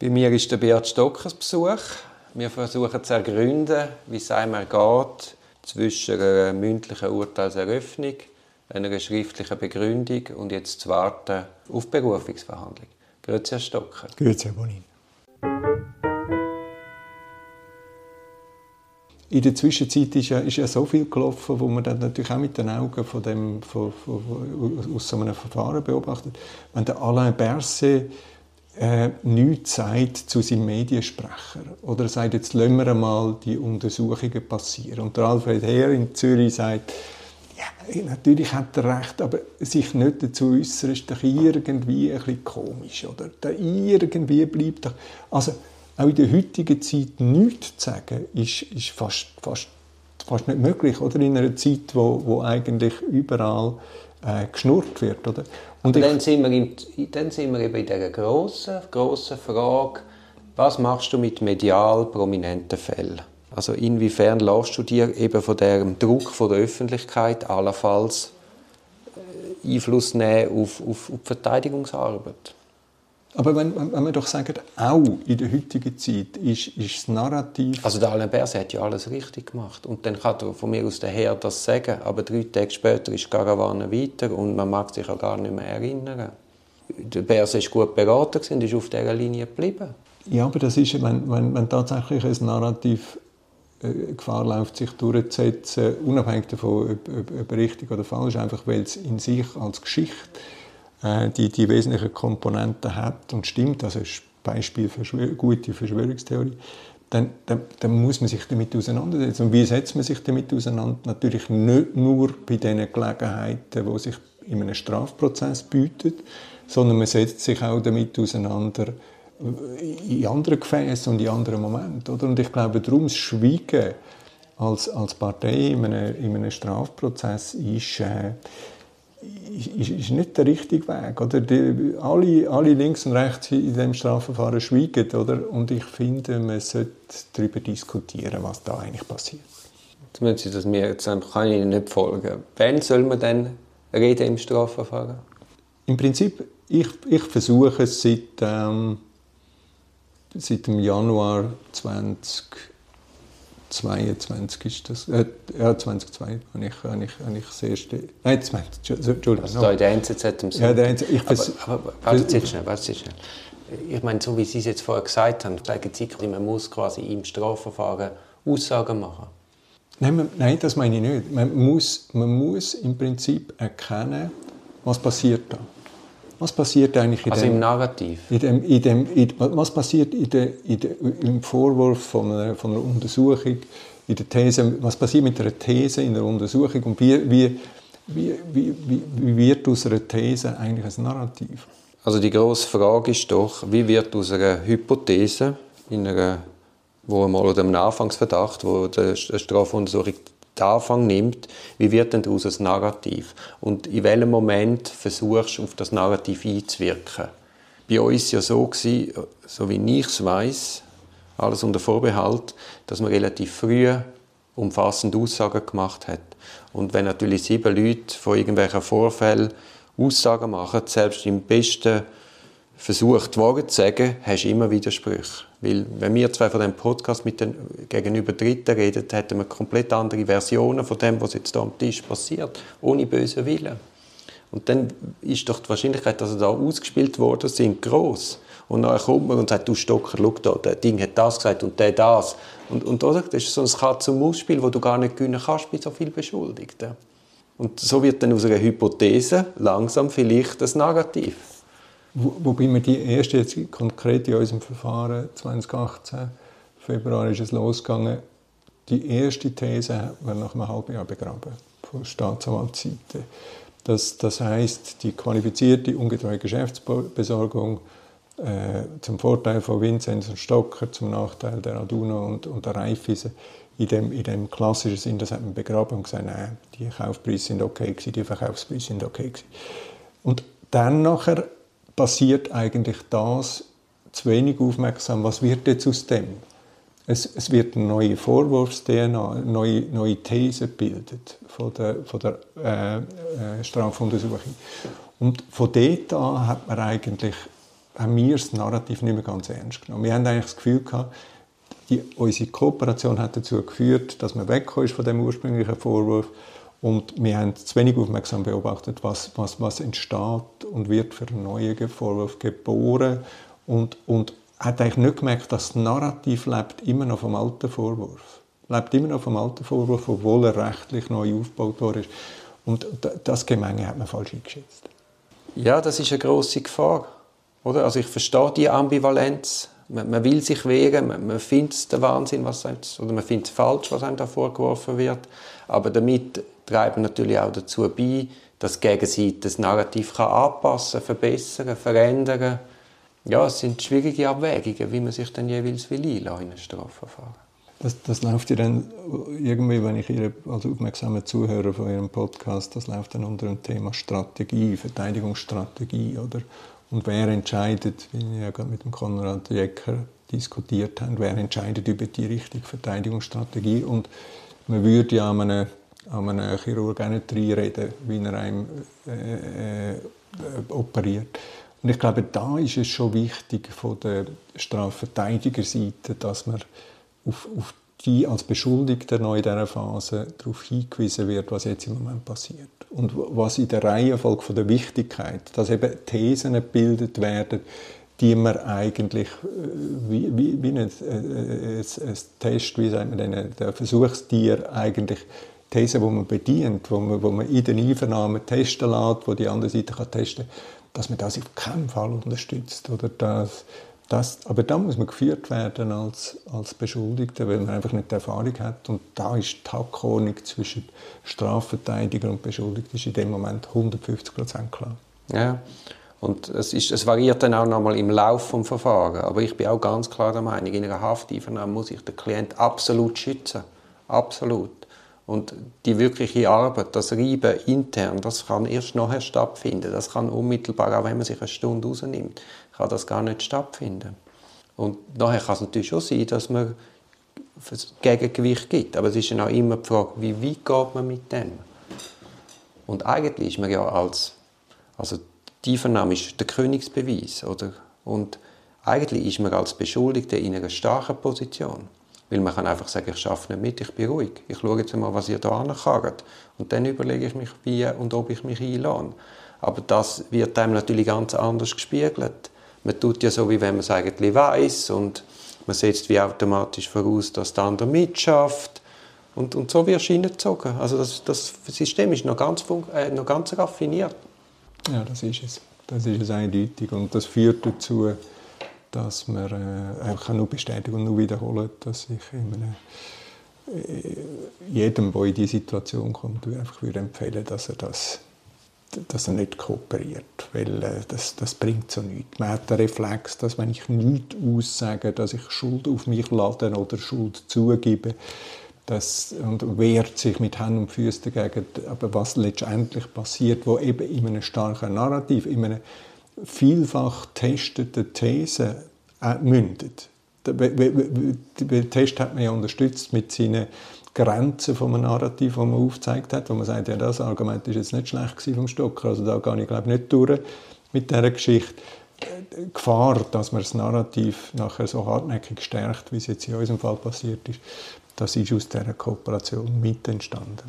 Bei mir ist der Beat Stockers Besuch. Wir versuchen zu ergründen, wie es einmal geht zwischen einer mündlichen Urteilseröffnung, einer schriftlichen Begründung und jetzt zu warten auf Berufungsverhandlung. Grüezi, Herr Stocker. Grüezi, Herr Bonin. in der Zwischenzeit ist ja, ist ja so viel gelaufen, wo man dann natürlich auch mit den Augen von dem, von, von, aus so einem Verfahren beobachtet. Wenn der Alain Berset äh, nichts sagt zu seinem Mediensprecher. Oder sagt, jetzt lassen wir einmal die Untersuchungen passieren. Und der Alfred Heer in Zürich sagt, ja, natürlich hat er recht, aber sich nicht dazu äußern, ist doch irgendwie ein bisschen komisch. Oder? Da irgendwie bleibt doch... Also, auch in der heutigen Zeit nichts zu sagen, ist, ist fast, fast, fast nicht möglich. Oder? In einer Zeit, wo, wo eigentlich überall äh, geschnurrt wird. Oder? Und Aber dann, sind wir im, dann sind wir eben in dieser grossen, grossen Frage, was machst du mit medial prominenten Fällen? Also inwiefern lässt du dir eben von dem Druck von der Öffentlichkeit allenfalls äh, Einfluss nehmen auf, auf, auf die Verteidigungsarbeit? Aber wenn, wenn wir doch sagen, auch in der heutigen Zeit ist, ist das Narrativ... Also der Alain Berset hat ja alles richtig gemacht. Und dann kann er von mir aus der Herr das sagen. Aber drei Tage später ist die Karawane weiter und man mag sich auch gar nicht mehr erinnern. Der Berset war gut beraten und ist auf dieser Linie geblieben. Ja, aber das ist, wenn, wenn, wenn tatsächlich ein Narrativ äh, Gefahr läuft, sich durchzusetzen, unabhängig davon, ob, ob, ob richtig oder falsch, einfach weil es in sich als Geschichte die, die wesentlichen Komponenten hat und stimmt, also ein Beispiel für gute Verschwörungstheorie, dann, dann, dann, muss man sich damit auseinandersetzen. Und wie setzt man sich damit auseinander? Natürlich nicht nur bei den Gelegenheiten, die sich in einem Strafprozess bieten, sondern man setzt sich auch damit auseinander in anderen Gefäßen und in anderen Momenten. Oder? Und ich glaube, darum das Schweigen als, als Partei in einem, in einem Strafprozess ist, äh, ist, ist nicht der richtige Weg. Oder? Die, alle, alle links und rechts in diesem Strafverfahren schweigen. Oder? Und ich finde, man sollte darüber diskutieren, was da eigentlich passiert. Jetzt müssen Sie das mir jetzt kann ich Ihnen nicht folgen. Wann soll man denn reden im Strafverfahren? Im Prinzip, ich, ich versuche es seit, ähm, seit dem Januar 20 22 ist das. Äh, ja, 2002 habe ich, habe ich, habe ich das erste. Nein, 20, Entschuldigung. Also da in der NZZ im Sommer. Ja, der NZZ. Ich aber, aber warte jetzt schnell, warte schnell. Ich meine, so wie Sie es jetzt vorher gesagt haben, sagen Sie, man muss quasi im Strafverfahren Aussagen machen. Nein, man, nein, das meine ich nicht. Man muss, man muss im Prinzip erkennen, was passiert da. Was passiert eigentlich in also dem, im Narrativ? In dem, in dem, in, was passiert in der, in der, im Vorwurf von einer, von einer Untersuchung, in der These, was passiert mit einer These in der Untersuchung und wie, wie, wie, wie, wie wird aus einer These eigentlich ein Narrativ? Also die grosse Frage ist doch, wie wird aus einer Hypothese, in einer, wo einmal oder einem Anfangsverdacht, wo die Strafuntersuchung Anfang nimmt, wie wird denn daraus ein Narrativ? Und in welchem Moment versuchst du, auf das Narrativ einzuwirken? Bei uns war ja so, gewesen, so wie ich es weiss, alles unter Vorbehalt, dass man relativ früh umfassende Aussagen gemacht hat. Und wenn natürlich sieben Leute von irgendwelchen Vorfällen Aussagen machen, selbst im besten Versuch, die Wahrheit zu sagen, hast du immer Widersprüche. Weil, wenn wir zwei von dem Podcast mit den gegenüber Dritten reden, hätten wir komplett andere Versionen von dem, was jetzt hier am Tisch passiert, ohne bösen Willen. Und dann ist doch die Wahrscheinlichkeit, dass er da ausgespielt worden sind, groß. Und dann kommt man und sagt, du Stocker, schau da, der Ding hat das gesagt und der das. Und, und das ist so ein Katz-und-Maus-Spiel, wo du gar nicht gewinnen kannst bei so vielen Beschuldigten. Und so wird dann aus einer Hypothese langsam vielleicht das Narrativ. Wobei wir die erste jetzt konkret in unserem Verfahren 2018, Februar ist es losgegangen, die erste These hat man nach einem halben Jahr begraben, von Staatsanwaltsseite. Das, das heißt, die qualifizierte ungetreue Geschäftsbesorgung äh, zum Vorteil von Vinzenz und Stocker, zum Nachteil der Aduna und, und der Raiffeisen, in dem, in dem klassischen Sinn, das hat man begraben und gesagt, nein, die Kaufpreise sind okay die Verkaufspreise sind okay. Und dann nachher passiert eigentlich das zu wenig aufmerksam. Was wird jetzt aus dem? Es, es wird eine neue Vorwurfs-DNA, eine neue, neue These gebildet von der, von der äh, äh, Strafuntersuchung. Und von dort an hat man eigentlich haben wir das Narrativ nicht mehr ganz ernst genommen. Wir haben eigentlich das Gefühl gehabt, die, unsere Kooperation hat dazu geführt, dass man weggekommen ist von dem ursprünglichen Vorwurf und wir haben zu wenig aufmerksam beobachtet, was, was, was entsteht und wird für einen neuen Vorwurf geboren und, und hat eigentlich nicht gemerkt, dass das Narrativ lebt immer noch vom alten Vorwurf. Lebt immer noch vom alten Vorwurf, obwohl er rechtlich neu aufgebaut worden ist. Und das Gemenge hat man falsch eingeschätzt. Ja, das ist eine große Gefahr. Oder? Also ich verstehe die Ambivalenz. Man, man will sich wehren, man, man findet der Wahnsinn, was einem, oder man findet es falsch, was einem da vorgeworfen wird. Aber damit treiben natürlich auch dazu bei, dass Gegenseite das Narrativ kann anpassen, verbessern, verändern. Ja, es sind schwierige Abwägungen, wie man sich dann jeweils will in ein Strafverfahren. Das, das läuft ja dann irgendwie, wenn ich Ihre als aufmerksame Zuhörer von Ihrem Podcast, das läuft dann unter dem Thema Strategie, Verteidigungsstrategie, oder? Und wer entscheidet, wie wir ja gerade mit dem Konrad Jäcker diskutiert haben, wer entscheidet über die richtige Verteidigungsstrategie? Und man würde ja einem, an einem Chirurg nicht reinreden, wie er einem äh, äh, operiert. Und ich glaube, da ist es schon wichtig von der Strafverteidigerseite, dass man auf, auf die als Beschuldigter noch in dieser Phase darauf hingewiesen wird, was jetzt im Moment passiert. Und was in der Reihenfolge von der Wichtigkeit, dass eben Thesen gebildet werden, die man eigentlich äh, wie, wie, wie ein, ein, ein, ein Test, wie sagt man denn, der Versuchstier eigentlich Thesen, die man bedient, wo man, wo man in den Einvernahmen testen lässt, wo die andere Seite kann testen kann, dass man das auf keinen Fall unterstützt oder dass das, aber da muss man geführt werden als, als Beschuldigter, weil man einfach nicht die Erfahrung hat. Und da ist die Hackordnung zwischen Strafverteidiger und Beschuldigter ist in dem Moment 150 Prozent klar. Ja, und es, ist, es variiert dann auch nochmal im Lauf des Verfahrens. Aber ich bin auch ganz klar der Meinung, in einer Hafteinvernahme muss ich den Klient absolut schützen. Absolut. Und die wirkliche Arbeit, das Reiben intern, das kann erst nachher stattfinden. Das kann unmittelbar, auch wenn man sich eine Stunde rausnimmt, kann das gar nicht stattfinden. Und nachher kann es natürlich schon sein, dass man Gegengewicht gibt. Aber es ist dann auch immer die Frage, wie weit geht man mit dem? Und eigentlich ist man ja als, also die Vernahme ist der Königsbeweis, oder? Und eigentlich ist man als Beschuldigter in einer starken Position. Weil man kann einfach sagen, ich schaffe nicht mit, ich bin ruhig. Ich schaue jetzt mal, was ihr da ankarrt. Und dann überlege ich mich, wie und ob ich mich einlade. Aber das wird einem natürlich ganz anders gespiegelt. Man tut ja so, wie wenn man es eigentlich weiß und man setzt wie automatisch voraus, dass der andere mitschafft. Und, und so wirst du hineingezogen. Also das, das System ist noch ganz, äh, noch ganz raffiniert. Ja, das ist es. Das ist es eindeutig. Und das führt dazu, dass man äh, einfach nur bestätigen und nur wiederholen, dass ich einem, äh, jedem, der in diese Situation kommt, einfach würde empfehlen, dass er das dass er nicht kooperiert, weil äh, das, das bringt so nichts. Man hat den Reflex, dass wenn ich nichts aussage, dass ich Schuld auf mich lade oder Schuld zugebe, das, und wehrt sich mit Händen und Füßen dagegen. Aber was letztendlich passiert, wo eben in einem starken Narrativ, in einer vielfach testete These äh, mündet. Den Test hat man ja unterstützt mit seinen Grenzen vom Narrativ, das man aufgezeigt hat, wo man sagt, ja, das Argument ist jetzt nicht schlecht vom Stocker, also da gehe ich glaube nicht durch mit dieser Geschichte. Die Gefahr, dass man das Narrativ nachher so hartnäckig stärkt, wie es jetzt in unserem Fall passiert ist, das ist aus dieser Kooperation mit entstanden.